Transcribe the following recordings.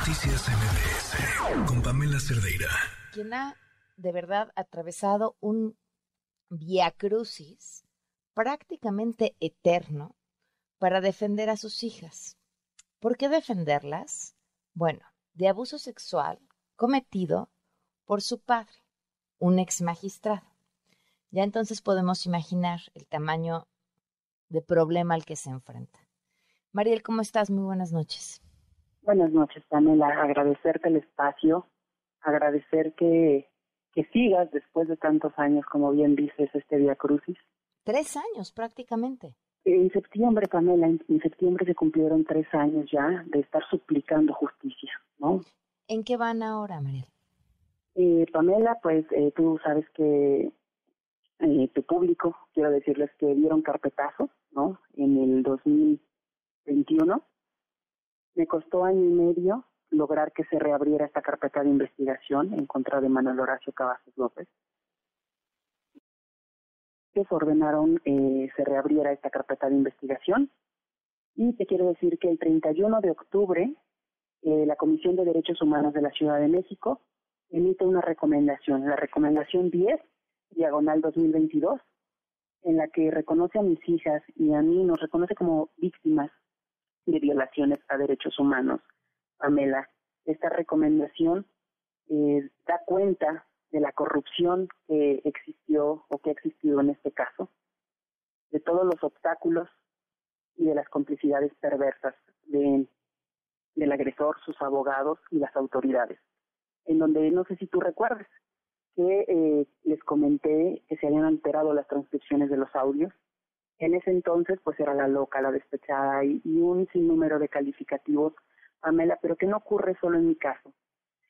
Noticias MBS con Pamela Cerdeira. Quien ha de verdad atravesado un via crucis prácticamente eterno para defender a sus hijas. ¿Por qué defenderlas? Bueno, de abuso sexual cometido por su padre, un ex magistrado. Ya entonces podemos imaginar el tamaño de problema al que se enfrenta. Mariel, ¿cómo estás? Muy buenas noches. Buenas noches, Pamela. Agradecerte el espacio, agradecer que, que sigas después de tantos años, como bien dices, este Día Crucis. Tres años prácticamente. En septiembre, Pamela, en, septiembre se cumplieron tres años ya de estar suplicando justicia, ¿no? ¿En qué van ahora, Mariel? Eh, Pamela, pues eh, tú sabes que eh, tu público, quiero decirles que dieron carpetazo, ¿no? En el 2021 me costó año y medio lograr que se reabriera esta carpeta de investigación en contra de Manuel Horacio Cavazos López. Que ordenaron eh, se reabriera esta carpeta de investigación. Y te quiero decir que el 31 de octubre eh, la Comisión de Derechos Humanos de la Ciudad de México emite una recomendación, la recomendación 10, diagonal 2022, en la que reconoce a mis hijas y a mí, nos reconoce como víctimas de violaciones a derechos humanos. Pamela, esta recomendación eh, da cuenta de la corrupción que existió o que ha existido en este caso, de todos los obstáculos y de las complicidades perversas de, del agresor, sus abogados y las autoridades. En donde no sé si tú recuerdes que eh, les comenté que se habían alterado las transcripciones de los audios en ese entonces, pues era la loca, la despechada y, un sinnúmero de calificativos, Pamela, pero que no ocurre solo en mi caso,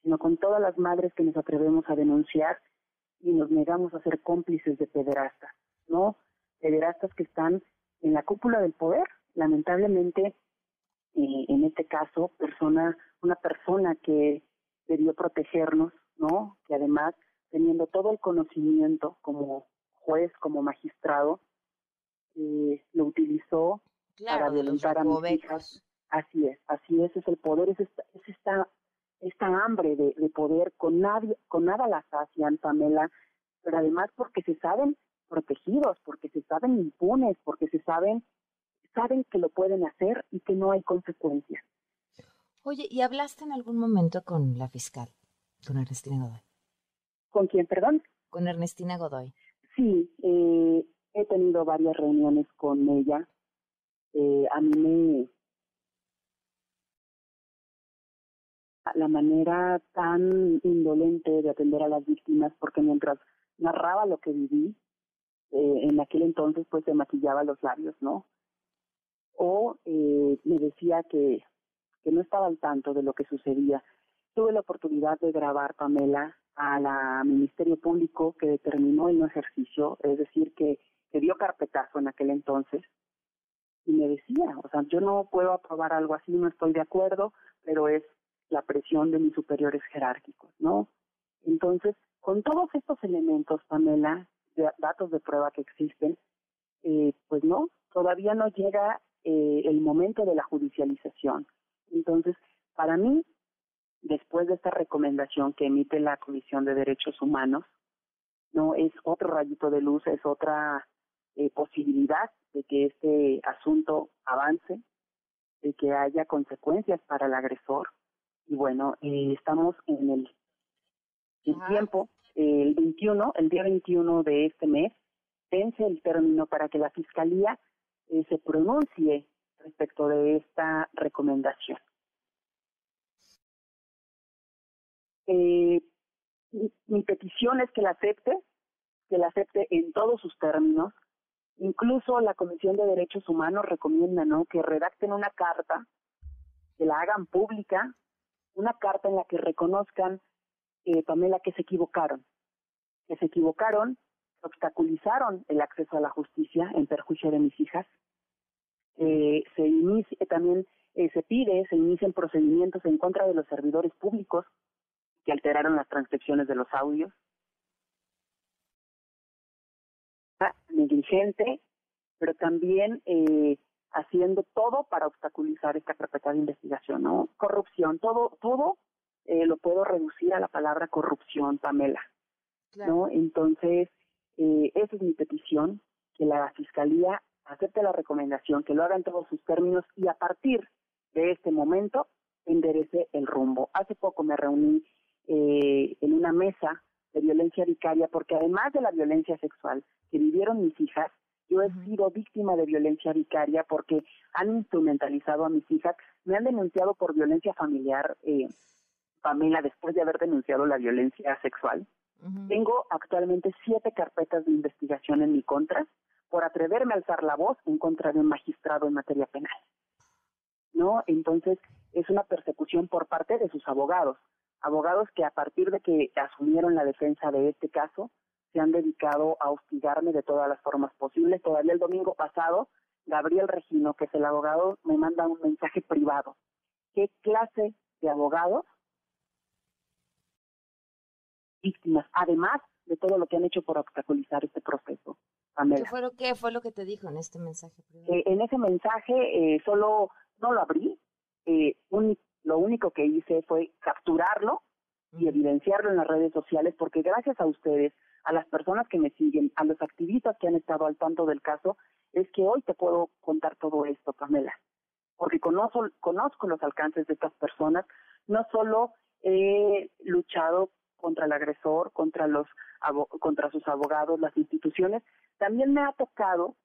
sino con todas las madres que nos atrevemos a denunciar y nos negamos a ser cómplices de pederastas, ¿no? Pederastas que están en la cúpula del poder, lamentablemente, eh, en este caso, persona, una persona que debió protegernos, ¿no? Que además, teniendo todo el conocimiento como juez, como magistrado, eh, lo utilizó para violentar a mis hijas. Así es, así es, es el poder, es esta, es esta, esta hambre de, de poder, con nadie, con nada la sacian, Pamela, pero además porque se saben protegidos, porque se saben impunes, porque se saben, saben que lo pueden hacer y que no hay consecuencias. Oye, ¿y hablaste en algún momento con la fiscal, con Ernestina Godoy? ¿Con quién, perdón? Con Ernestina Godoy. Sí, eh, he tenido varias reuniones con ella. Eh, a mí me la manera tan indolente de atender a las víctimas, porque mientras narraba lo que viví, eh, en aquel entonces pues se maquillaba los labios, ¿no? O eh, me decía que, que no estaba al tanto de lo que sucedía. Tuve la oportunidad de grabar, Pamela, a la Ministerio Público que determinó el no ejercicio, es decir, que que dio carpetazo en aquel entonces y me decía, o sea, yo no puedo aprobar algo así, no estoy de acuerdo, pero es la presión de mis superiores jerárquicos, ¿no? Entonces, con todos estos elementos, Pamela, datos de prueba que existen, eh, pues no, todavía no llega eh, el momento de la judicialización. Entonces, para mí, después de esta recomendación que emite la Comisión de Derechos Humanos, no es otro rayito de luz, es otra eh, posibilidad de que este asunto avance, de que haya consecuencias para el agresor. Y bueno, eh, estamos en el, tiempo, el 21, el día 21 de este mes, vence el término para que la Fiscalía eh, se pronuncie respecto de esta recomendación. mi, mi petición es que la acepte, que la acepte en todos sus términos, Incluso la Comisión de Derechos Humanos recomienda ¿no? que redacten una carta, que la hagan pública, una carta en la que reconozcan, eh, Pamela, que se equivocaron, que se equivocaron, obstaculizaron el acceso a la justicia en perjuicio de mis hijas. Eh, se también eh, se pide, se inicien procedimientos en contra de los servidores públicos que alteraron las transcripciones de los audios. Negligente, pero también eh, haciendo todo para obstaculizar esta carpeta de investigación, ¿no? Corrupción, todo, todo eh, lo puedo reducir a la palabra corrupción, Pamela, ¿no? Entonces, eh, esa es mi petición, que la Fiscalía acepte la recomendación, que lo haga en todos sus términos y a partir de este momento enderece el rumbo. Hace poco me reuní eh, en una mesa de violencia vicaria porque además de la violencia sexual que vivieron mis hijas, yo he sido víctima de violencia vicaria porque han instrumentalizado a mis hijas, me han denunciado por violencia familiar, eh, Pamela, después de haber denunciado la violencia sexual. Tengo actualmente siete carpetas de investigación en mi contra por atreverme a alzar la voz en contra de un magistrado en materia penal. ¿No? Entonces, es una persecución por parte de sus abogados. Abogados que a partir de que asumieron la defensa de este caso, se han dedicado a hostigarme de todas las formas posibles. Todavía el domingo pasado, Gabriel Regino, que es el abogado, me manda un mensaje privado. ¿Qué clase de abogados víctimas, además de todo lo que han hecho por obstaculizar este proceso. ¿Qué fue, lo, ¿Qué fue lo que te dijo en este mensaje? Eh, en ese mensaje eh, solo no lo abrí, eh, lo único que hice fue capturarlo y evidenciarlo en las redes sociales porque gracias a ustedes, a las personas que me siguen, a los activistas que han estado al tanto del caso, es que hoy te puedo contar todo esto, Pamela, porque conozco, conozco los alcances de estas personas, no solo he luchado contra el agresor, contra los contra sus abogados, las instituciones. También me ha tocado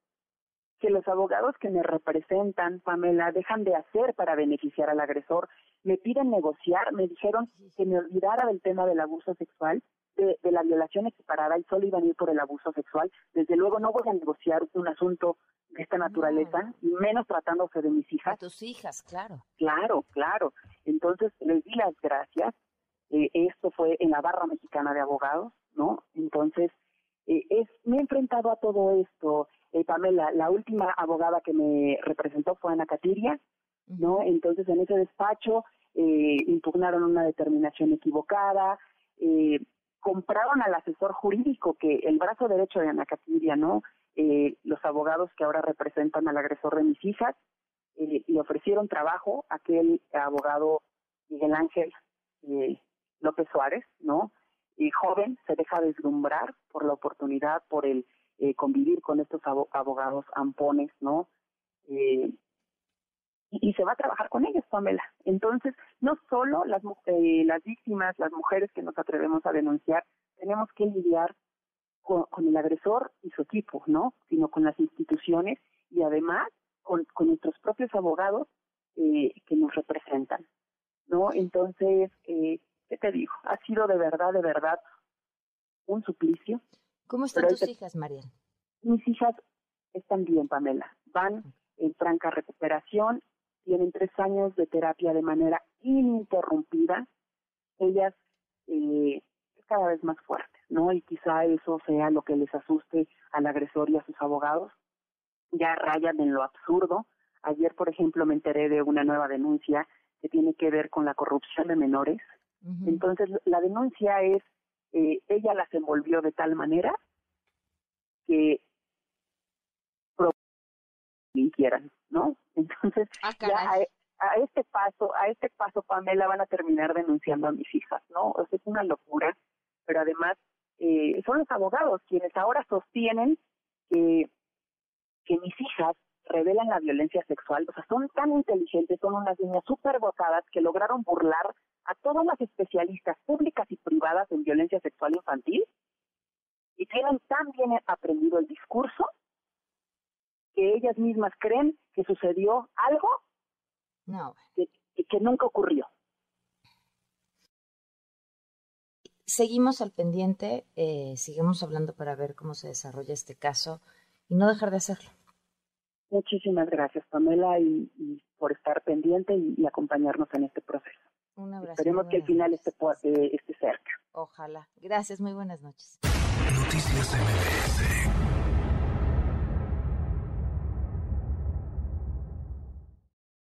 que los abogados que me representan, Pamela, dejan de hacer para beneficiar al agresor, me piden negociar, me dijeron que me olvidara del tema del abuso sexual, de, la violación equiparada y solo iban a ir por el abuso sexual. Desde luego no voy a negociar un asunto de esta naturaleza, y menos tratándose de mis hijas. tus hijas, claro. Claro, claro. Entonces les di las gracias, eh, esto fue en la barra mexicana de abogados, ¿no? Entonces, eh, es, me he enfrentado a todo esto. Eh, Pamela, la última abogada que me representó fue Ana Catiria, ¿no? Entonces, en ese despacho eh, impugnaron una determinación equivocada, eh, compraron al asesor jurídico, que el brazo derecho de Ana Catiria, ¿no? Eh, los abogados que ahora representan al agresor de mis hijas, eh, le ofrecieron trabajo a aquel abogado Miguel Ángel eh, López Suárez, ¿no? Y joven se deja deslumbrar por la oportunidad, por el eh, convivir con estos abogados ampones, ¿no? Eh, y, se va a trabajar con ellos, Pamela. Entonces, no solo las, eh, las víctimas, las mujeres que nos atrevemos a denunciar, tenemos que lidiar con, el agresor y su equipo, ¿no? Sino con las instituciones y además con, con nuestros propios abogados eh, que nos representan, ¿no? Entonces, eh, ¿qué te digo? Ha sido de verdad, de verdad un suplicio. ¿Cómo están tus hijas, María? Mis hijas están bien, Pamela. Van en franca recuperación, tienen tres años de terapia de manera ininterrumpida. Ellas eh, cada vez más fuertes, ¿no? Y quizá eso sea lo que les asuste al agresor y a sus abogados. Ya rayan en lo absurdo. Ayer, por ejemplo, me enteré de una nueva denuncia que tiene que ver con la corrupción de menores entonces, la denuncia es, eh, ella las envolvió de tal manera que quieran, ¿no? Entonces, ah, ya a, este paso, a este paso, Pamela, van a terminar denunciando a mis hijas, ¿no? O sea, es una locura, pero además eh, son los abogados quienes ahora sostienen que, que mis hijas revelan la violencia sexual, o sea, son tan inteligentes, son unas niñas súper votadas que lograron burlar a todas las especialistas públicas y privadas en violencia sexual infantil y tienen tan bien aprendido el discurso que ellas mismas creen que sucedió algo no. que, que nunca ocurrió. Seguimos al pendiente, eh, seguimos hablando para ver cómo se desarrolla este caso y no dejar de hacerlo. Muchísimas gracias, Pamela, y, por estar pendiente y, acompañarnos en este proceso. Un abrazo. Esperemos que el final esté, esté cerca. Ojalá. Gracias, muy buenas noches. Noticias MBS